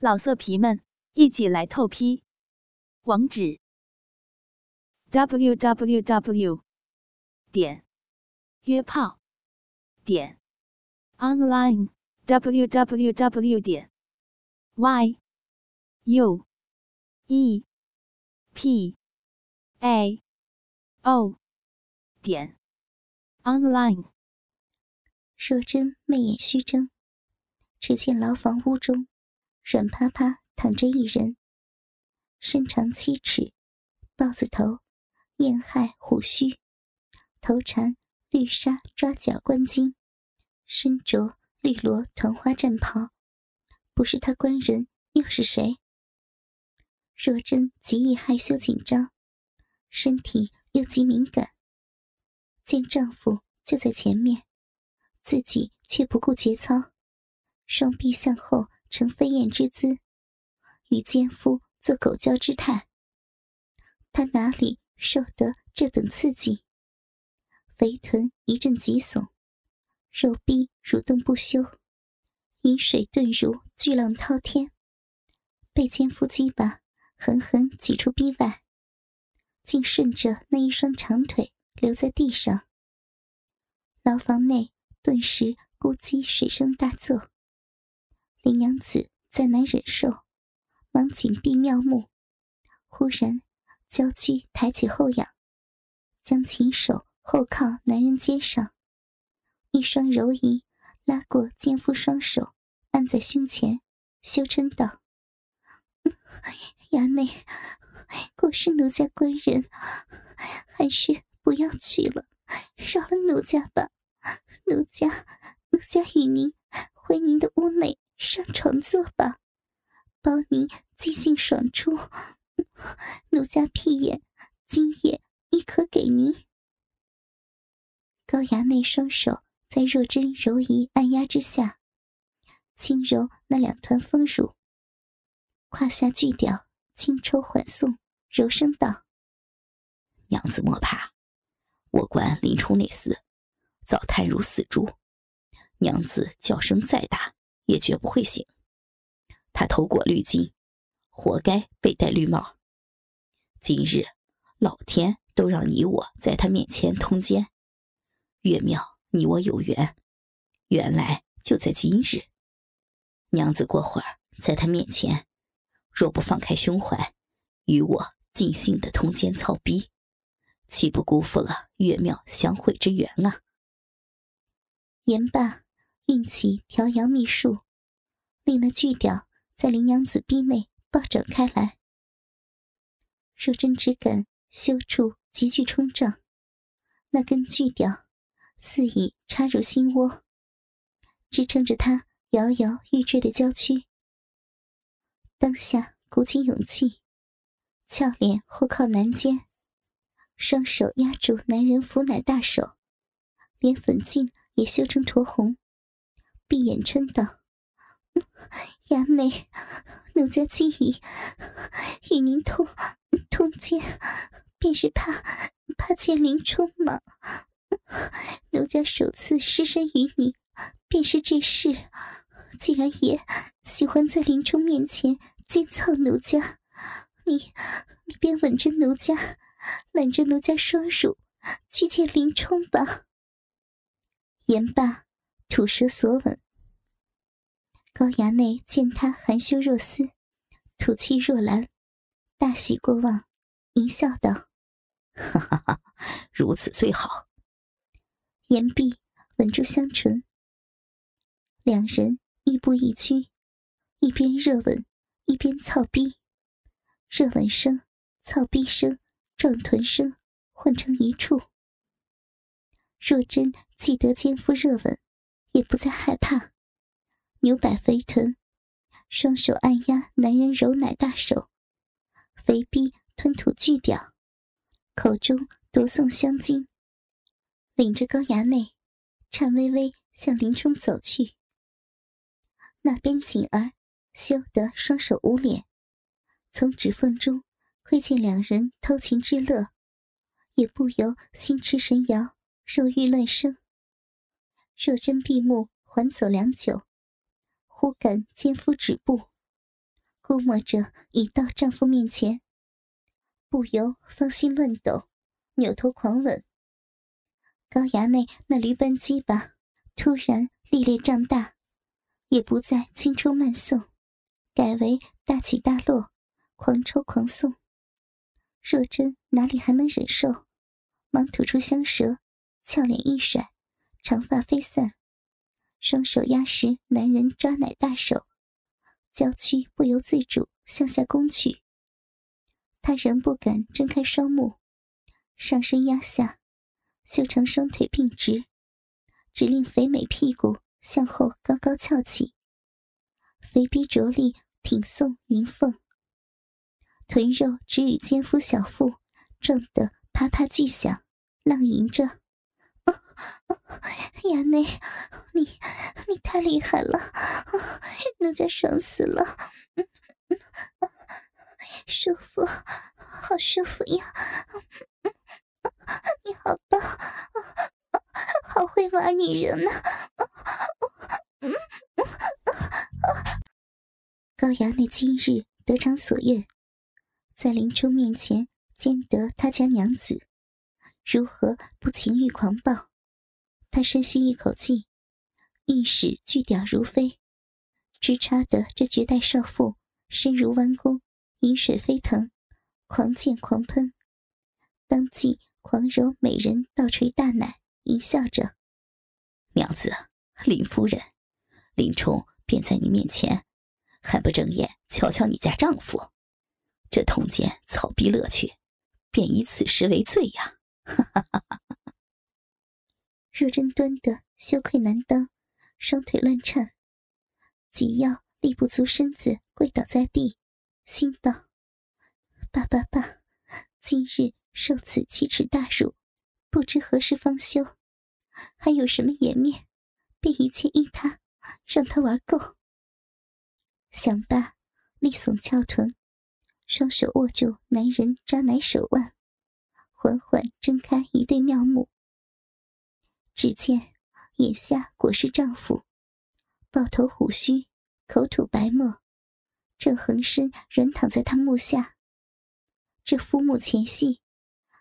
老色皮们，一起来透批！网址：w w w 点约炮点 online w w w 点 y u e p a o 点 online。若真媚眼虚睁，只见牢房屋中。软趴趴躺着一人，身长七尺，豹子头，燕亥虎须，头缠绿纱抓脚冠巾，身着绿罗团花战袍。不是他官人，又是谁？若真极易害羞紧张，身体又极敏感。见丈夫就在前面，自己却不顾节操，双臂向后。呈飞燕之姿，与奸夫做狗交之态。他哪里受得这等刺激？肥臀一阵急耸，肉臂蠕动不休，饮水顿如巨浪滔天，被奸夫击把狠狠挤出逼外，竟顺着那一双长腿留在地上。牢房内顿时咕叽水声大作。林娘子再难忍受，忙紧闭妙目。忽然，娇躯抬起后仰，将琴手后靠男人肩上，一双柔仪拉过奸夫双手，按在胸前，羞嗔道：“ 衙内，果是奴家官人，还是不要去了，饶了奴家吧。奴家，奴家与您回您的屋内。”上床坐吧，包您尽兴爽出。奴家屁眼今夜亦可给您。高衙内双手在若真柔仪按压之下，轻揉那两团丰乳，胯下巨屌轻抽缓送，柔声道：“娘子莫怕，我观林冲那厮早瘫如死猪，娘子叫声再大。”也绝不会醒。他头裹绿巾，活该被戴绿帽。今日老天都让你我在他面前通奸，月庙你我有缘，原来就在今日。娘子过会儿在他面前，若不放开胸怀，与我尽兴的通奸操逼，岂不辜负了月庙相会之缘啊？言罢。运起调阳秘术，令那巨屌在林娘子逼内暴展开来。若真只感羞处急剧冲胀，那根巨屌似已插入心窝，支撑着她摇摇欲坠的娇躯。当下鼓起勇气，俏脸后靠男肩，双手压住男人扶奶大手，连粉颈也羞成酡红。闭眼嗔道：“衙内，奴家既已与您通通奸，便是怕怕见林冲嘛。奴家首次失身于你，便是这事。既然爷喜欢在林冲面前奸操奴家，你你便吻着奴家，揽着奴家双乳，去见林冲吧。”言罢。吐舌索吻，高衙内见他含羞若丝，吐气若兰，大喜过望，淫笑道：“哈哈哈，如此最好。”言毕，吻住香唇。两人亦步亦趋，一边热吻，一边操逼，热吻声、操逼声、撞臀声混成一处。若真记得奸夫热吻。也不再害怕，扭摆肥臀，双手按压男人柔奶大手，肥逼吞吐巨屌，口中夺送香精，领着高衙内，颤巍巍向林冲走去。那边锦儿羞得双手捂脸，从指缝中窥见两人偷情之乐，也不由心驰神摇，肉欲乱生。若真闭目，缓走良久，忽感奸夫止步，估摸着已到丈夫面前，不由芳心乱抖，扭头狂吻。高衙内那驴般鸡巴突然历练胀大，也不再轻抽慢送，改为大起大落，狂抽狂送。若真哪里还能忍受，忙吐出香舌，俏脸一甩，长发飞散，双手压实男人抓奶大手。娇躯不由自主向下攻去，他仍不敢睁开双目，上身压下，修长双腿并直，只令肥美屁股向后高高翘起，肥逼着力挺送迎凤，臀肉只与肩夫小腹撞得啪啪巨响，浪吟着。衙内，你你太厉害了，奴家爽死了，舒服，好舒服呀！你好棒，好会玩女人呢！高衙内今日得偿所愿，在林冲面前兼得他家娘子。如何不情欲狂暴？他深吸一口气，欲使巨屌如飞，直插得这绝代少妇身如弯弓，饮水飞腾，狂溅狂喷，当即狂揉美人倒垂大奶，淫笑着：“娘子，林夫人，林冲便在你面前，还不睁眼瞧瞧你家丈夫？这通奸草逼乐趣，便以此时为罪呀！”哈哈哈！哈哈若真端的羞愧难当，双腿乱颤，紧要立不足身子，跪倒在地，心道：“爸爸爸，今日受此奇耻大辱，不知何时方休，还有什么颜面，便一切依他，让他玩够。”想罢，立耸翘臀，双手握住男人抓奶手腕。缓缓睁开一对妙目，只见眼下果是丈夫，抱头虎须，口吐白沫，正横身软躺在他目下。这夫目前戏，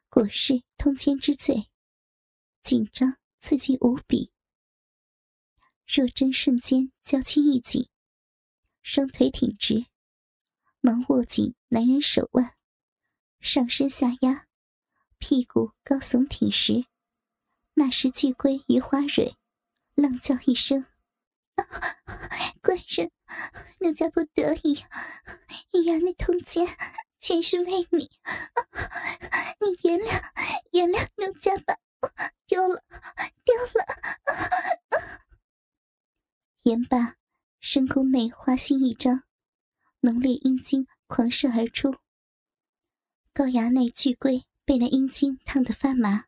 果是通奸之罪，紧张刺激无比。若真瞬间娇躯一紧，双腿挺直，忙握紧男人手腕，上身下压。屁股高耸挺实，那时巨龟于花蕊，浪叫一声：“官人，奴家不得已，衙内通奸，全是为你，你原谅原谅奴家吧，丢了丢了。”言罢，深宫内花心一张，浓烈阴茎狂射而出，高衙内巨龟。被那阴茎烫得发麻，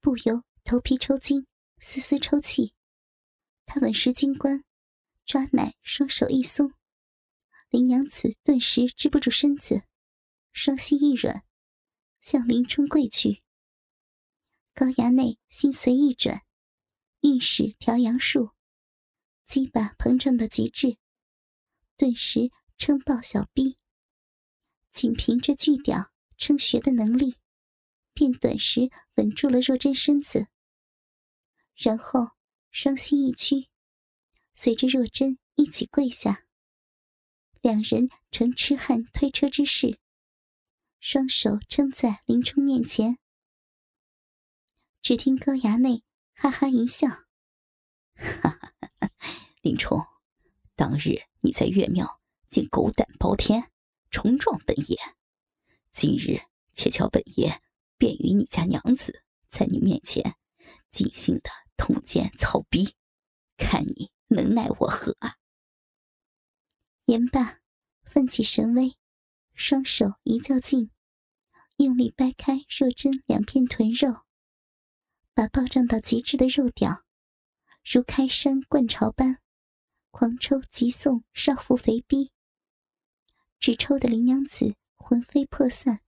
不由头皮抽筋，丝丝抽泣。他稳实金冠，抓奶双手一松，林娘子顿时支不住身子，双膝一软，向林冲跪去。高衙内心随意转，运使调阳术，鸡巴膨胀到极致，顿时撑爆小臂，仅凭着巨屌撑穴的能力。便短时稳住了若真身子，然后双膝一屈，随着若真一起跪下。两人呈痴汉推车之势，双手撑在林冲面前。只听高衙内哈哈一笑：“哈哈，林冲，当日你在岳庙竟狗胆包天，重撞本爷，今日且瞧本爷。”便与你家娘子在你面前尽兴的通奸操逼，看你能奈我何啊！言罢，奋起神威，双手一较劲，用力掰开若真两片臀肉，把暴胀到极致的肉屌，如开山灌潮般狂抽急送少妇肥逼，只抽的林娘子魂飞魄散。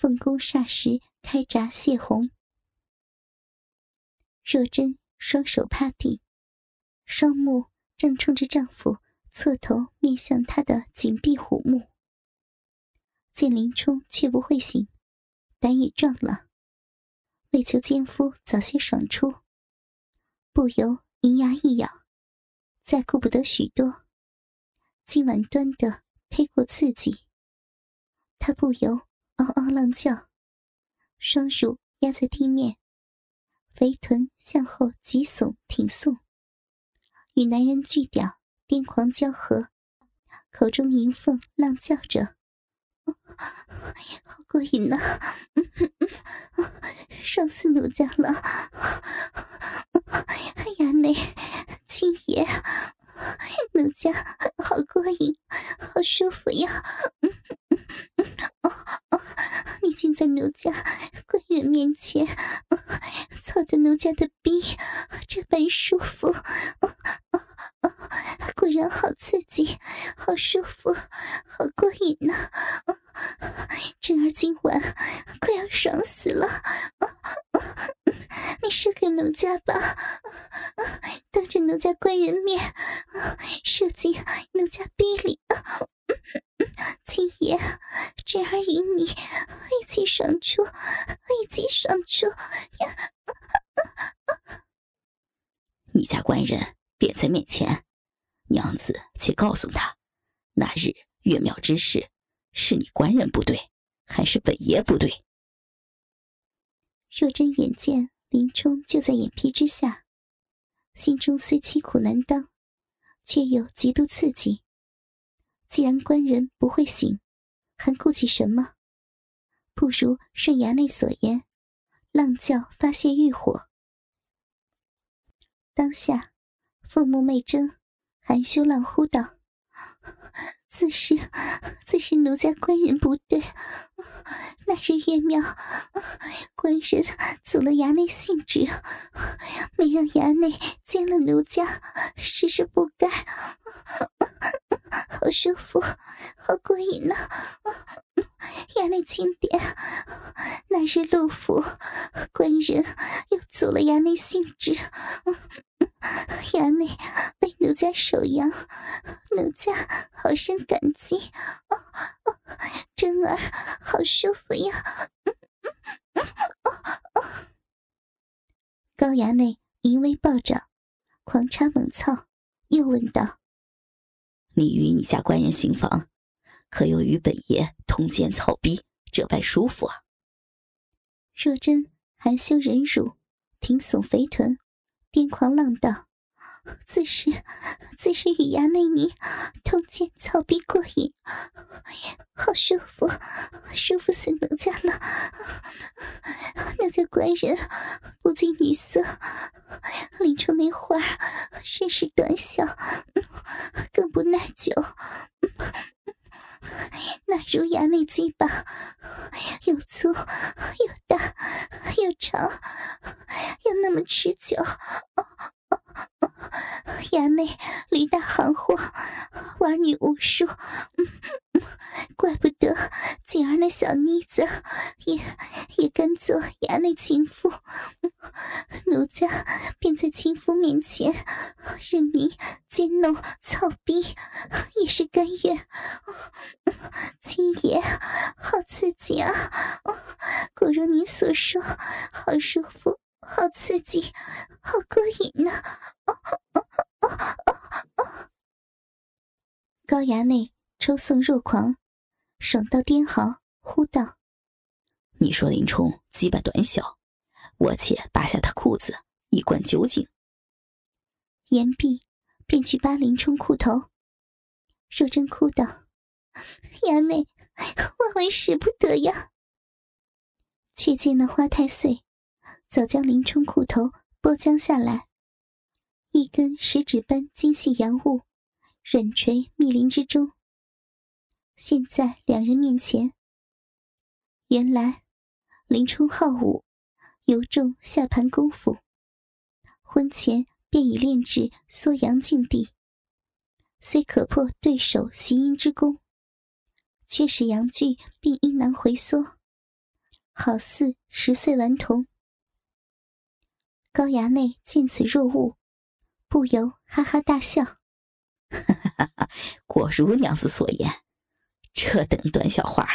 凤宫霎时开闸泄洪，若真双手趴地，双目正冲着丈夫侧头面向他的紧闭虎目。见林冲却不会醒，胆也壮了，为求奸夫早些爽出，不由银牙一咬，再顾不得许多，今晚端的忒过刺激，他不由嗷嗷浪叫，双乳压在地面，肥臀向后急耸挺送，与男人巨屌癫狂交合，口中迎凤浪叫着。好过瘾呐！爽死奴家了！衙内、青爷，奴家好过瘾，好舒服呀！你 竟在奴家官员面前 操着奴家的逼，这般舒服，果然好刺激，好舒服，好过瘾呐！真儿今晚快要爽死了，你射给奴家吧，当着奴家官人面射进奴家逼里，青爷，真儿与你一起爽出，一起爽出呀！你家官人便在面前，娘子且告诉他，那日月庙之事。是你官人不对，还是本爷不对？若真眼见林冲就在眼皮之下，心中虽凄苦难当，却又极度刺激。既然官人不会醒，还顾忌什么？不如顺衙内所言，浪叫发泄欲火。当下，凤目媚睁，含羞浪呼道。自是，自是奴家官人不对。那日月庙，官人阻了衙内兴致，没让衙内见了奴家，实是不该。好舒服，好过瘾呐！衙内轻点。那日陆府官人又阻了衙内兴致。衙内为奴家守阳，奴家好生感激。哦哦，真儿好舒服呀！高衙内淫威暴涨，狂插猛操，又问道：“你与你家官人行房，可有与本爷通奸草逼，这般舒服啊？”若真含羞忍辱，挺耸肥臀。癫狂浪道：“自是，自是与衙内你同见草逼过瘾，好舒服，舒服死奴家了。奴家官人不近女色，林冲那会儿甚是短小，更不耐久。” 那如牙内鸡巴，又粗又大又长，又那么持久，牙内驴大行货，玩女无数，怪不得锦儿那小妮子也也敢做衙内情妇，奴家便在情妇面前任你奸弄草逼，也是甘愿。青爷，好刺激啊！果如你所说，好舒服，好刺激，好过瘾呢！高衙内抽送若狂，爽到癫嚎，呼道：“你说林冲鸡巴短小，我且扒下他裤子，一灌酒井。”言毕，便去扒林冲裤头。若真哭道。衙内，万万使不得呀！却见那花太岁早将林冲裤头剥将下来，一根食指般精细阳物软垂密林之中。现在两人面前，原来林冲好武，尤重下盘功夫，婚前便已练至缩阳境地，虽可破对手习阴之功。却使阳具并阴囊回缩，好似十岁顽童。高衙内见此若物，不由哈哈大笑，哈哈哈哈果如娘子所言，这等短小花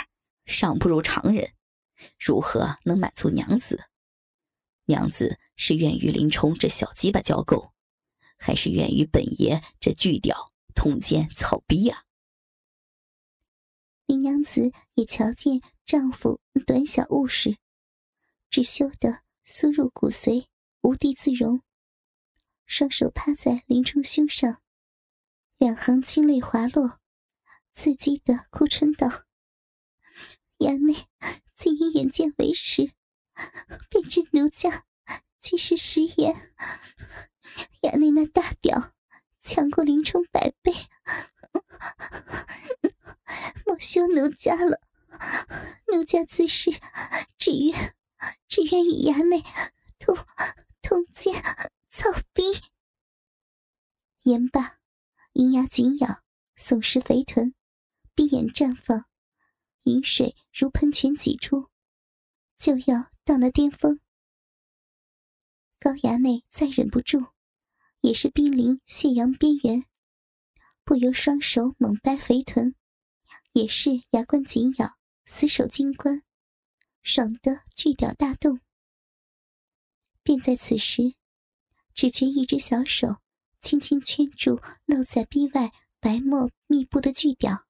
尚不如常人，如何能满足娘子？娘子是愿与林冲这小鸡巴交媾，还是愿与本爷这巨屌通奸草逼呀？林娘子也瞧见丈夫短小误事，只羞得酥入骨髓，无地自容，双手趴在林冲胸上，两行清泪滑落，刺激的哭春道：“衙内，竟以眼见为实，便知奴家居是食言。衙内那大屌，强过林冲百倍。”莫羞奴家了，奴家此时只愿只愿与衙内同同见草逼。言罢，银牙紧咬，耸实肥臀，闭眼绽放，饮水如喷泉挤出，就要到那巅峰。高衙内再忍不住，也是濒临泄阳边缘。不由双手猛掰肥臀，也是牙关紧咬，死守金关，爽得巨屌大动。便在此时，只觉一只小手轻轻圈住露在壁外白沫密布的巨屌，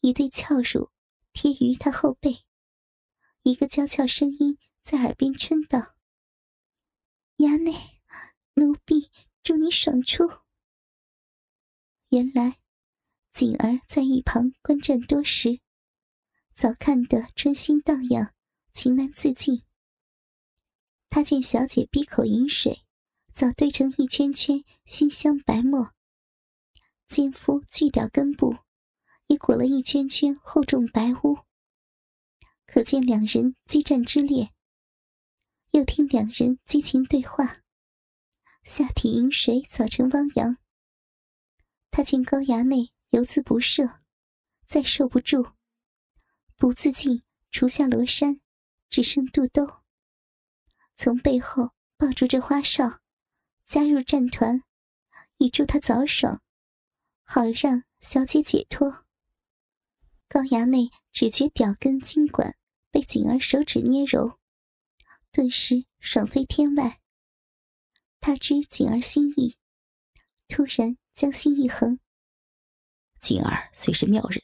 一对翘乳贴于他后背，一个娇俏声音在耳边嗔道：“衙内，奴婢祝你爽出。”原来，锦儿在一旁观战多时，早看得春心荡漾，情难自禁。他见小姐闭口饮水，早堆成一圈圈馨香白沫；奸夫锯掉根部，也裹了一圈圈厚重白污。可见两人激战之烈。又听两人激情对话，下体饮水早成汪洋。他见高衙内游姿不赦，再受不住，不自禁除下罗衫，只剩肚兜。从背后抱住这花哨，加入战团，以助他早爽，好让小姐解脱。高衙内只觉屌根筋管被锦儿手指捏揉，顿时爽飞天外。他知锦儿心意，突然。将心一横，锦儿虽是妙人，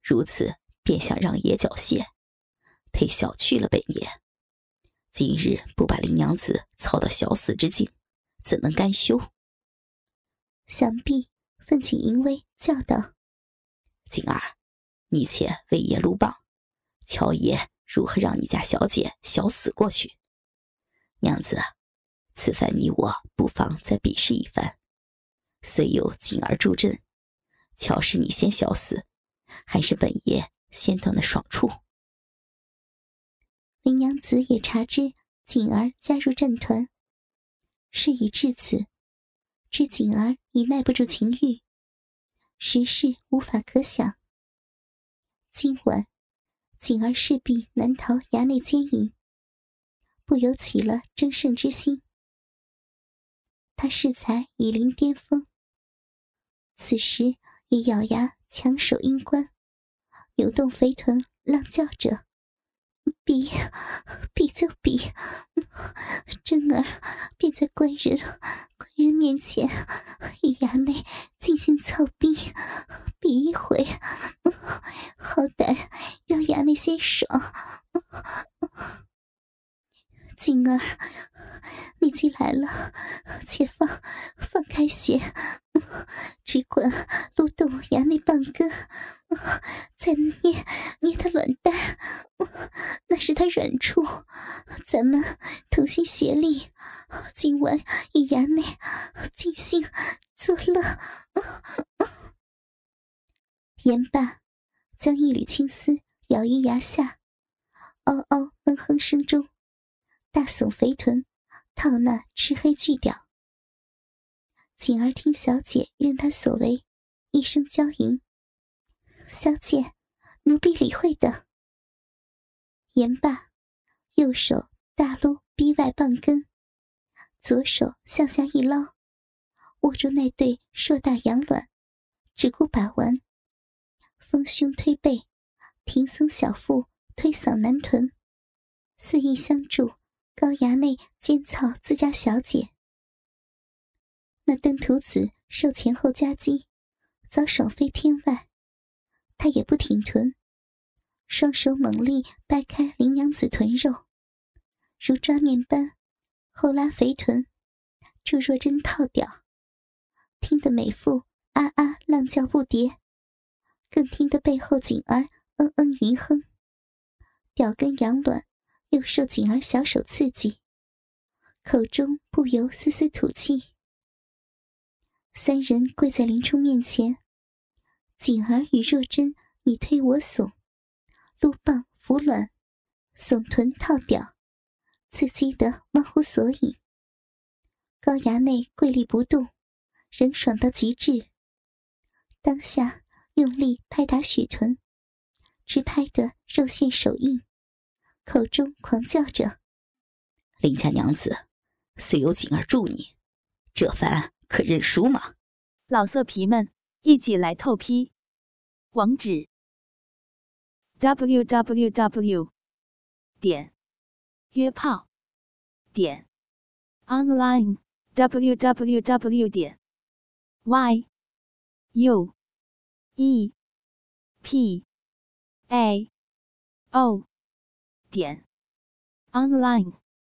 如此便想让爷缴械，忒小觑了本爷。今日不把林娘子操到小死之境，怎能甘休？想必奋起淫威，叫道：“锦儿，你且为爷撸棒，瞧爷如何让你家小姐小死过去。娘子，此番你我不妨再比试一番。”虽有锦儿助阵，瞧是你先小死，还是本爷先到那爽处？林娘子也察知锦儿加入战团，事已至此，知锦儿已耐不住情欲，时事无法可想。今晚锦儿势必难逃衙内奸淫，不由起了争胜之心。他适才已临巅峰。此时也咬牙强守阴关，扭动肥臀，浪叫着：“比，比就比！真儿便在官人、官人面前与衙内进行操逼，比一回，衙内先爽。”静儿，你既来了，且放放开些，只管撸动衙内半根，再捏捏他卵蛋，那是他软处。咱们同心协力，今晚与衙内尽兴作乐。言罢，将一缕青丝咬于牙下，嗷嗷闷哼声中。大耸肥臀，套那赤黑巨屌。锦儿听小姐任他所为，一声娇吟：“小姐，奴婢理会的。”言罢，右手大撸逼外棒根，左手向下一捞，握住那对硕大羊卵，只顾把玩，丰胸推背，挺耸小腹，推搡男臀，肆意相助高衙内奸操自家小姐。那邓徒子受前后夹击，早爽飞天外，他也不挺臀，双手猛力掰开林娘子臀肉，如抓面般后拉肥臀，助若针套掉，听得美妇啊啊浪叫不迭，更听得背后锦儿嗯嗯吟哼，屌根痒卵又受锦儿小手刺激，口中不由丝丝吐气。三人跪在林冲面前，锦儿与若真你推我耸，鹿棒扶卵，耸臀套屌，刺激得忘乎所以。高衙内跪立不动，仍爽到极致。当下用力拍打雪臀，直拍得肉馅手印，口中狂叫着：“林家娘子，虽有锦儿助你，这番。”可认输吗？老色皮们，一起来透批！网址：w w w 点约炮点 online w w w 点 y u e p a o 点 online。